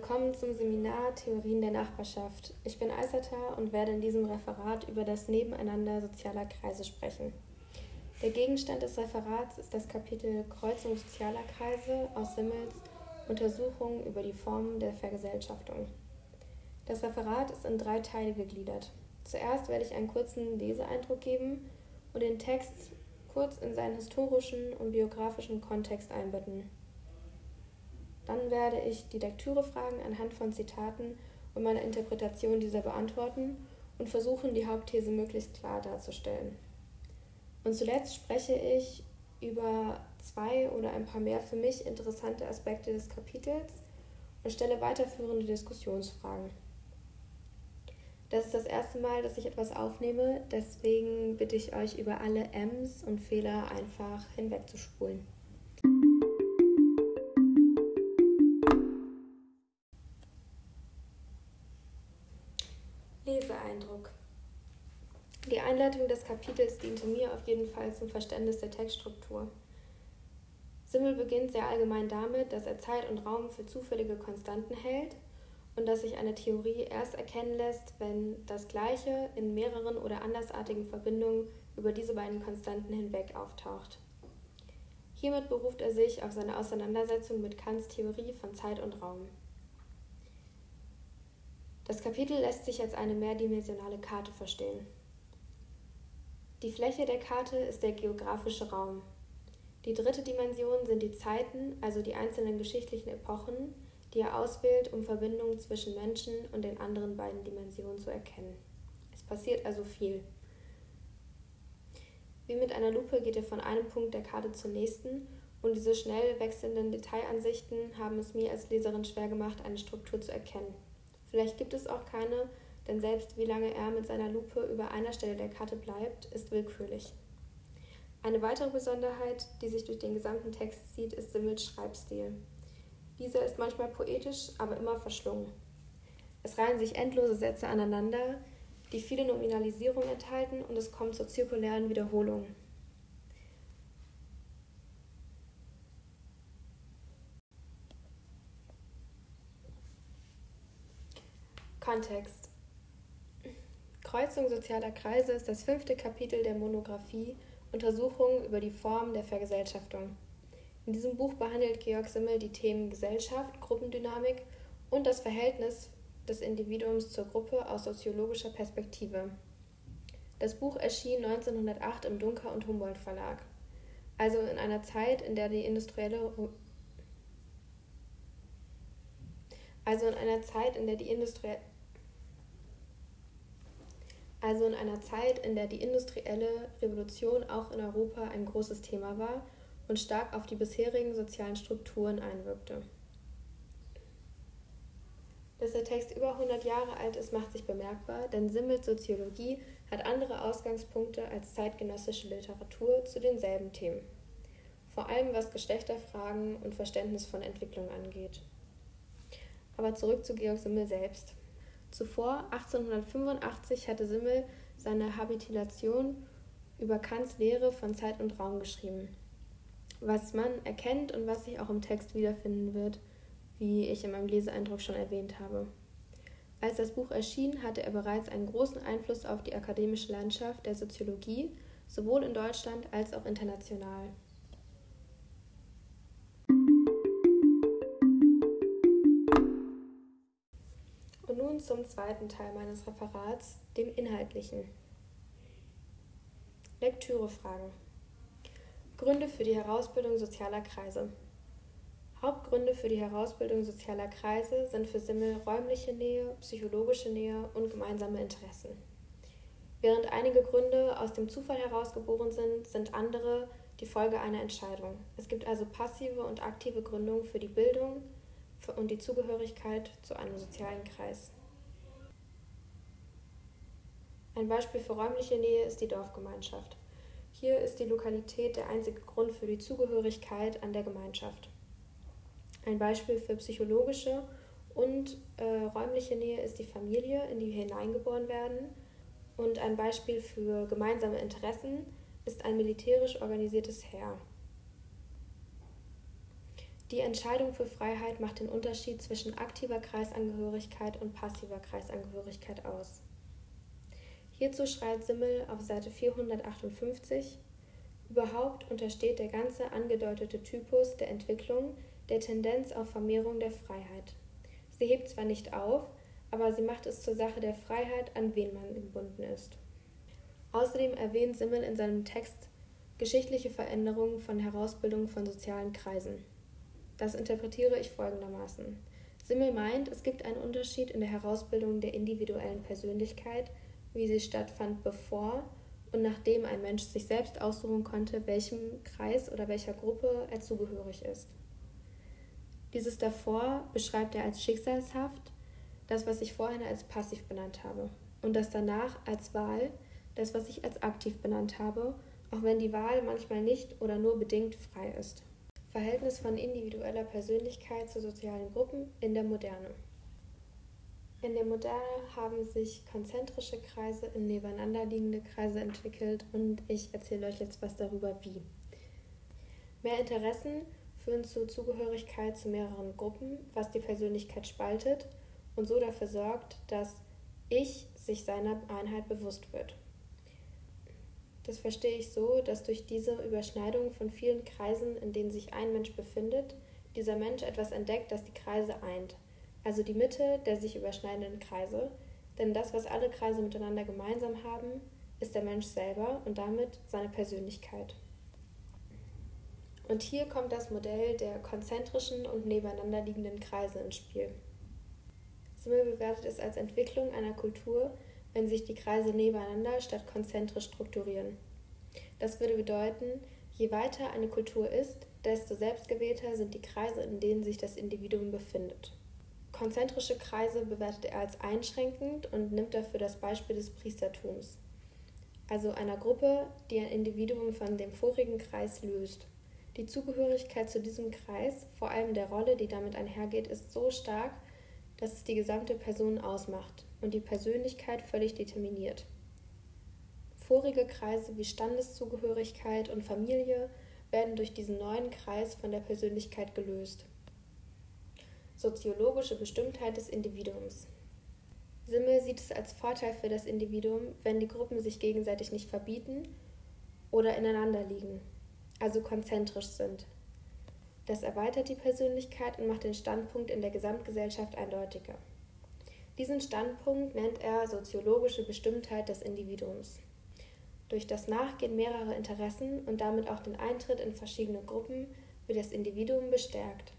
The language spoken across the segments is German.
Willkommen zum Seminar Theorien der Nachbarschaft. Ich bin Aisata und werde in diesem Referat über das Nebeneinander sozialer Kreise sprechen. Der Gegenstand des Referats ist das Kapitel Kreuzung sozialer Kreise aus Simmels Untersuchungen über die Formen der Vergesellschaftung. Das Referat ist in drei Teile gegliedert. Zuerst werde ich einen kurzen Leseeindruck geben und den Text kurz in seinen historischen und biografischen Kontext einbetten. Dann werde ich die Lektürefragen anhand von Zitaten und meiner Interpretation dieser beantworten und versuchen, die Hauptthese möglichst klar darzustellen. Und zuletzt spreche ich über zwei oder ein paar mehr für mich interessante Aspekte des Kapitels und stelle weiterführende Diskussionsfragen. Das ist das erste Mal, dass ich etwas aufnehme, deswegen bitte ich euch über alle Ms und Fehler einfach hinwegzuspulen. Einleitung des Kapitels diente mir auf jeden Fall zum Verständnis der Textstruktur. Simmel beginnt sehr allgemein damit, dass er Zeit und Raum für zufällige Konstanten hält und dass sich eine Theorie erst erkennen lässt, wenn das Gleiche in mehreren oder andersartigen Verbindungen über diese beiden Konstanten hinweg auftaucht. Hiermit beruft er sich auf seine Auseinandersetzung mit Kants Theorie von Zeit und Raum. Das Kapitel lässt sich als eine mehrdimensionale Karte verstehen. Die Fläche der Karte ist der geografische Raum. Die dritte Dimension sind die Zeiten, also die einzelnen geschichtlichen Epochen, die er auswählt, um Verbindungen zwischen Menschen und den anderen beiden Dimensionen zu erkennen. Es passiert also viel. Wie mit einer Lupe geht er von einem Punkt der Karte zum nächsten und diese schnell wechselnden Detailansichten haben es mir als Leserin schwer gemacht, eine Struktur zu erkennen. Vielleicht gibt es auch keine, denn selbst wie lange er mit seiner Lupe über einer Stelle der Karte bleibt, ist willkürlich. Eine weitere Besonderheit, die sich durch den gesamten Text zieht, ist Simmels Schreibstil. Dieser ist manchmal poetisch, aber immer verschlungen. Es reihen sich endlose Sätze aneinander, die viele Nominalisierungen enthalten und es kommt zur zirkulären Wiederholung. Kontext. Kreuzung sozialer Kreise ist das fünfte Kapitel der Monographie Untersuchungen über die Form der Vergesellschaftung. In diesem Buch behandelt Georg Simmel die Themen Gesellschaft, Gruppendynamik und das Verhältnis des Individuums zur Gruppe aus soziologischer Perspektive. Das Buch erschien 1908 im Dunker und Humboldt Verlag, also in einer Zeit, in der die industrielle also in einer Zeit, in der die industrielle also in einer Zeit, in der die industrielle Revolution auch in Europa ein großes Thema war und stark auf die bisherigen sozialen Strukturen einwirkte. Dass der Text über 100 Jahre alt ist, macht sich bemerkbar, denn Simmels Soziologie hat andere Ausgangspunkte als zeitgenössische Literatur zu denselben Themen, vor allem was Geschlechterfragen und Verständnis von Entwicklung angeht. Aber zurück zu Georg Simmel selbst. Zuvor, 1885, hatte Simmel seine Habilitation über Kants Lehre von Zeit und Raum geschrieben. Was man erkennt und was sich auch im Text wiederfinden wird, wie ich in meinem Leseeindruck schon erwähnt habe. Als das Buch erschien, hatte er bereits einen großen Einfluss auf die akademische Landschaft der Soziologie, sowohl in Deutschland als auch international. Zum zweiten Teil meines Referats, dem inhaltlichen. Lektürefragen. Gründe für die Herausbildung sozialer Kreise. Hauptgründe für die Herausbildung sozialer Kreise sind für Simmel räumliche Nähe, psychologische Nähe und gemeinsame Interessen. Während einige Gründe aus dem Zufall herausgeboren sind, sind andere die Folge einer Entscheidung. Es gibt also passive und aktive Gründungen für die Bildung und die Zugehörigkeit zu einem sozialen Kreis. Ein Beispiel für räumliche Nähe ist die Dorfgemeinschaft. Hier ist die Lokalität der einzige Grund für die Zugehörigkeit an der Gemeinschaft. Ein Beispiel für psychologische und äh, räumliche Nähe ist die Familie, in die wir hineingeboren werden. Und ein Beispiel für gemeinsame Interessen ist ein militärisch organisiertes Heer. Die Entscheidung für Freiheit macht den Unterschied zwischen aktiver Kreisangehörigkeit und passiver Kreisangehörigkeit aus. Hierzu schreibt Simmel auf Seite 458 Überhaupt untersteht der ganze angedeutete Typus der Entwicklung der Tendenz auf Vermehrung der Freiheit. Sie hebt zwar nicht auf, aber sie macht es zur Sache der Freiheit, an wen man gebunden ist. Außerdem erwähnt Simmel in seinem Text geschichtliche Veränderungen von Herausbildung von sozialen Kreisen. Das interpretiere ich folgendermaßen. Simmel meint, es gibt einen Unterschied in der Herausbildung der individuellen Persönlichkeit, wie sie stattfand, bevor und nachdem ein Mensch sich selbst aussuchen konnte, welchem Kreis oder welcher Gruppe er zugehörig ist. Dieses davor beschreibt er als schicksalshaft, das, was ich vorhin als passiv benannt habe, und das danach als Wahl, das, was ich als aktiv benannt habe, auch wenn die Wahl manchmal nicht oder nur bedingt frei ist. Verhältnis von individueller Persönlichkeit zu sozialen Gruppen in der Moderne. In der Moderne haben sich konzentrische Kreise in nebeneinanderliegende Kreise entwickelt und ich erzähle euch jetzt was darüber, wie. Mehr Interessen führen zur Zugehörigkeit zu mehreren Gruppen, was die Persönlichkeit spaltet und so dafür sorgt, dass ich sich seiner Einheit bewusst wird. Das verstehe ich so, dass durch diese Überschneidung von vielen Kreisen, in denen sich ein Mensch befindet, dieser Mensch etwas entdeckt, das die Kreise eint, also die Mitte der sich überschneidenden Kreise, denn das, was alle Kreise miteinander gemeinsam haben, ist der Mensch selber und damit seine Persönlichkeit. Und hier kommt das Modell der konzentrischen und nebeneinander liegenden Kreise ins Spiel. Simmel bewertet es als Entwicklung einer Kultur, wenn sich die Kreise nebeneinander statt konzentrisch strukturieren. Das würde bedeuten, je weiter eine Kultur ist, desto selbstgewählter sind die Kreise, in denen sich das Individuum befindet. Konzentrische Kreise bewertet er als einschränkend und nimmt dafür das Beispiel des Priestertums, also einer Gruppe, die ein Individuum von dem vorigen Kreis löst. Die Zugehörigkeit zu diesem Kreis, vor allem der Rolle, die damit einhergeht, ist so stark, dass es die gesamte Person ausmacht und die Persönlichkeit völlig determiniert. Vorige Kreise wie Standeszugehörigkeit und Familie werden durch diesen neuen Kreis von der Persönlichkeit gelöst. Soziologische Bestimmtheit des Individuums. Simmel sieht es als Vorteil für das Individuum, wenn die Gruppen sich gegenseitig nicht verbieten oder ineinander liegen also konzentrisch sind. Das erweitert die Persönlichkeit und macht den Standpunkt in der Gesamtgesellschaft eindeutiger. Diesen Standpunkt nennt er soziologische Bestimmtheit des Individuums. Durch das Nachgehen mehrerer Interessen und damit auch den Eintritt in verschiedene Gruppen wird das Individuum bestärkt.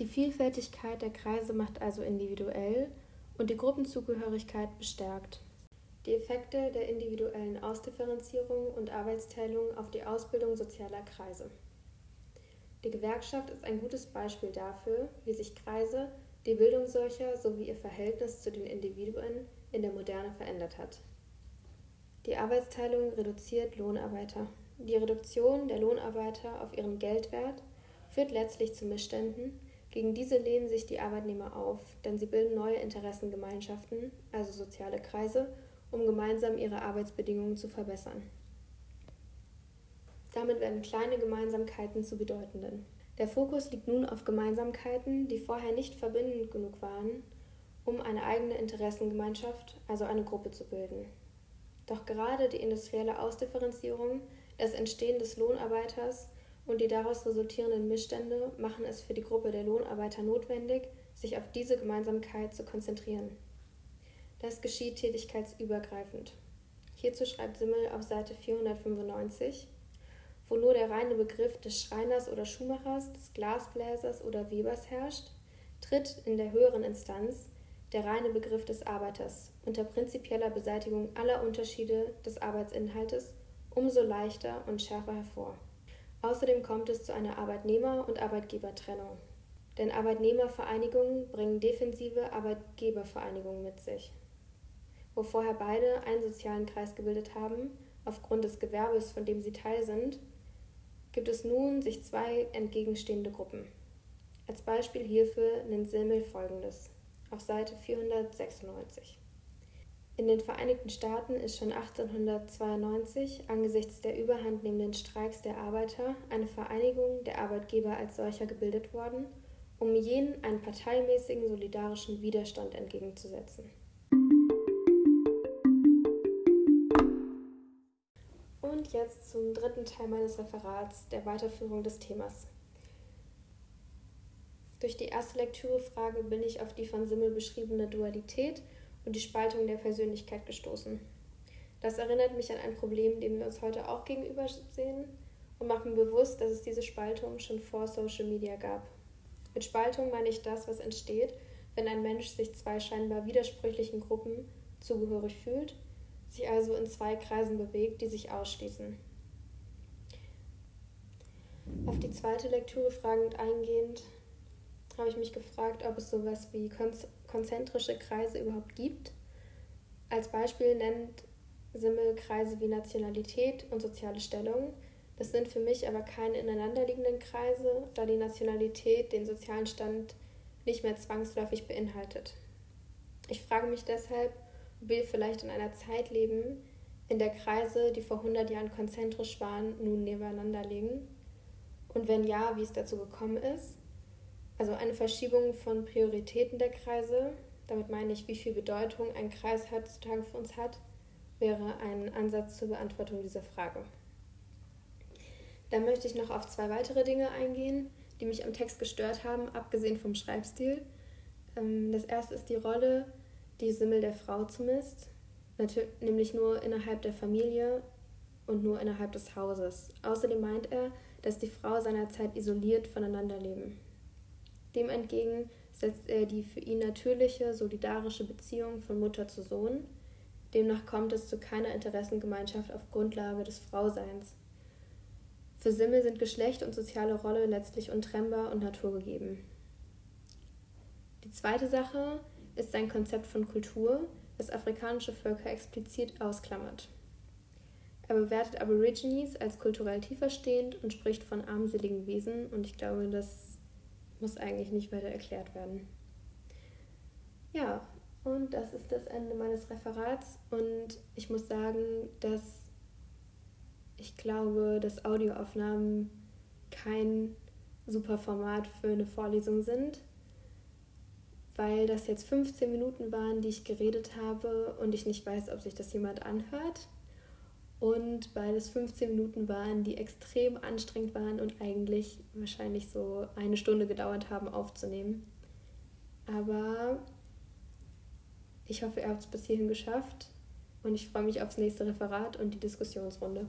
Die Vielfältigkeit der Kreise macht also individuell und die Gruppenzugehörigkeit bestärkt. Die Effekte der individuellen Ausdifferenzierung und Arbeitsteilung auf die Ausbildung sozialer Kreise. Die Gewerkschaft ist ein gutes Beispiel dafür, wie sich Kreise, die Bildung solcher sowie ihr Verhältnis zu den Individuen in der Moderne verändert hat. Die Arbeitsteilung reduziert Lohnarbeiter. Die Reduktion der Lohnarbeiter auf ihren Geldwert führt letztlich zu Missständen. Gegen diese lehnen sich die Arbeitnehmer auf, denn sie bilden neue Interessengemeinschaften, also soziale Kreise, um gemeinsam ihre Arbeitsbedingungen zu verbessern. Damit werden kleine Gemeinsamkeiten zu bedeutenden. Der Fokus liegt nun auf Gemeinsamkeiten, die vorher nicht verbindend genug waren, um eine eigene Interessengemeinschaft, also eine Gruppe zu bilden. Doch gerade die industrielle Ausdifferenzierung, das Entstehen des Lohnarbeiters und die daraus resultierenden Missstände machen es für die Gruppe der Lohnarbeiter notwendig, sich auf diese Gemeinsamkeit zu konzentrieren. Das geschieht tätigkeitsübergreifend. Hierzu schreibt Simmel auf Seite 495, wo nur der reine Begriff des Schreiners oder Schuhmachers, des Glasbläsers oder Webers herrscht, tritt in der höheren Instanz der reine Begriff des Arbeiters unter prinzipieller Beseitigung aller Unterschiede des Arbeitsinhaltes umso leichter und schärfer hervor. Außerdem kommt es zu einer Arbeitnehmer- und Arbeitgebertrennung. Denn Arbeitnehmervereinigungen bringen defensive Arbeitgebervereinigungen mit sich wo vorher beide einen sozialen Kreis gebildet haben, aufgrund des Gewerbes, von dem sie Teil sind, gibt es nun sich zwei entgegenstehende Gruppen. Als Beispiel hierfür nennt Simmel folgendes auf Seite 496. In den Vereinigten Staaten ist schon 1892 angesichts der überhandnehmenden Streiks der Arbeiter eine Vereinigung der Arbeitgeber als solcher gebildet worden, um jenen einen parteimäßigen solidarischen Widerstand entgegenzusetzen. Und jetzt zum dritten Teil meines Referats, der Weiterführung des Themas. Durch die erste Lektürefrage bin ich auf die von Simmel beschriebene Dualität und die Spaltung der Persönlichkeit gestoßen. Das erinnert mich an ein Problem, dem wir uns heute auch gegenüber sehen und macht mir bewusst, dass es diese Spaltung schon vor Social Media gab. Mit Spaltung meine ich das, was entsteht, wenn ein Mensch sich zwei scheinbar widersprüchlichen Gruppen zugehörig fühlt, sich also in zwei Kreisen bewegt, die sich ausschließen. Auf die zweite Lektüre fragend eingehend habe ich mich gefragt, ob es sowas wie konzentrische Kreise überhaupt gibt. Als Beispiel nennt Simmel Kreise wie Nationalität und soziale Stellung. Das sind für mich aber keine ineinanderliegenden Kreise, da die Nationalität den sozialen Stand nicht mehr zwangsläufig beinhaltet. Ich frage mich deshalb, ob wir vielleicht in einer Zeit leben, in der Kreise, die vor 100 Jahren konzentrisch waren, nun nebeneinander liegen? Und wenn ja, wie es dazu gekommen ist? Also eine Verschiebung von Prioritäten der Kreise, damit meine ich, wie viel Bedeutung ein Kreis heutzutage für uns hat, wäre ein Ansatz zur Beantwortung dieser Frage. Dann möchte ich noch auf zwei weitere Dinge eingehen, die mich am Text gestört haben, abgesehen vom Schreibstil. Ähm, das erste ist die Rolle, die Simmel der Frau zumisst, nämlich nur innerhalb der Familie und nur innerhalb des Hauses. Außerdem meint er, dass die Frau seinerzeit isoliert voneinander leben. Dem entgegen setzt er die für ihn natürliche, solidarische Beziehung von Mutter zu Sohn. Demnach kommt es zu keiner Interessengemeinschaft auf Grundlage des Frauseins. Für Simmel sind Geschlecht und soziale Rolle letztlich untrennbar und naturgegeben. Die zweite Sache ist sein Konzept von Kultur, das afrikanische Völker explizit ausklammert. Er bewertet Aborigines als kulturell tieferstehend und spricht von armseligen Wesen und ich glaube, das muss eigentlich nicht weiter erklärt werden. Ja, und das ist das Ende meines Referats und ich muss sagen, dass ich glaube, dass Audioaufnahmen kein super Format für eine Vorlesung sind, weil das jetzt 15 Minuten waren, die ich geredet habe und ich nicht weiß, ob sich das jemand anhört und weil es 15 Minuten waren, die extrem anstrengend waren und eigentlich wahrscheinlich so eine Stunde gedauert haben aufzunehmen. Aber ich hoffe, ihr habt es bis hierhin geschafft und ich freue mich aufs nächste Referat und die Diskussionsrunde.